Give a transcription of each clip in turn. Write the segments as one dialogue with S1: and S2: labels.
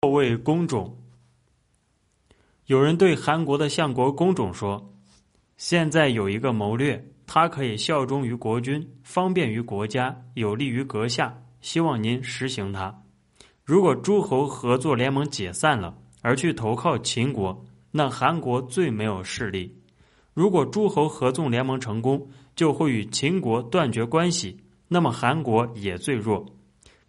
S1: 后卫工种，有人对韩国的相国公种说：“现在有一个谋略，它可以效忠于国君，方便于国家，有利于阁下，希望您实行它。如果诸侯合作联盟解散了，而去投靠秦国，那韩国最没有势力；如果诸侯合纵联盟成功，就会与秦国断绝关系，那么韩国也最弱。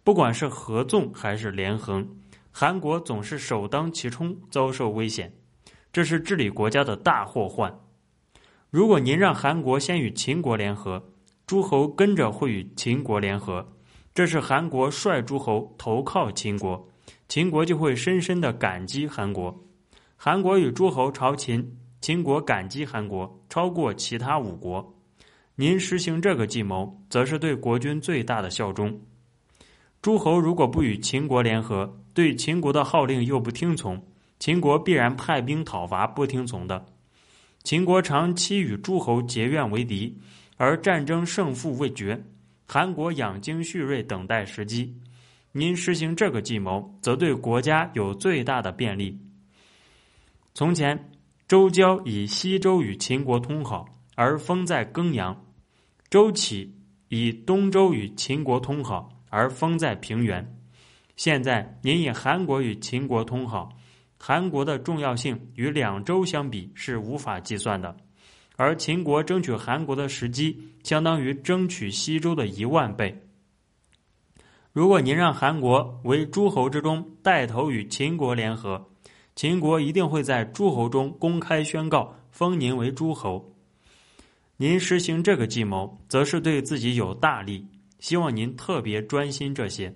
S1: 不管是合纵还是连横。”韩国总是首当其冲遭受危险，这是治理国家的大祸患。如果您让韩国先与秦国联合，诸侯跟着会与秦国联合，这是韩国率诸侯投靠秦国，秦国就会深深的感激韩国。韩国与诸侯朝秦，秦国感激韩国超过其他五国。您实行这个计谋，则是对国君最大的效忠。诸侯如果不与秦国联合，对秦国的号令又不听从，秦国必然派兵讨伐不听从的。秦国长期与诸侯结怨为敌，而战争胜负未决。韩国养精蓄锐，等待时机。您实行这个计谋，则对国家有最大的便利。从前，周交以西周与秦国通好，而封在庚阳；周启以东周与秦国通好。而封在平原。现在您以韩国与秦国通好，韩国的重要性与两周相比是无法计算的，而秦国争取韩国的时机，相当于争取西周的一万倍。如果您让韩国为诸侯之中带头与秦国联合，秦国一定会在诸侯中公开宣告封您为诸侯。您实行这个计谋，则是对自己有大利。希望您特别专心这些。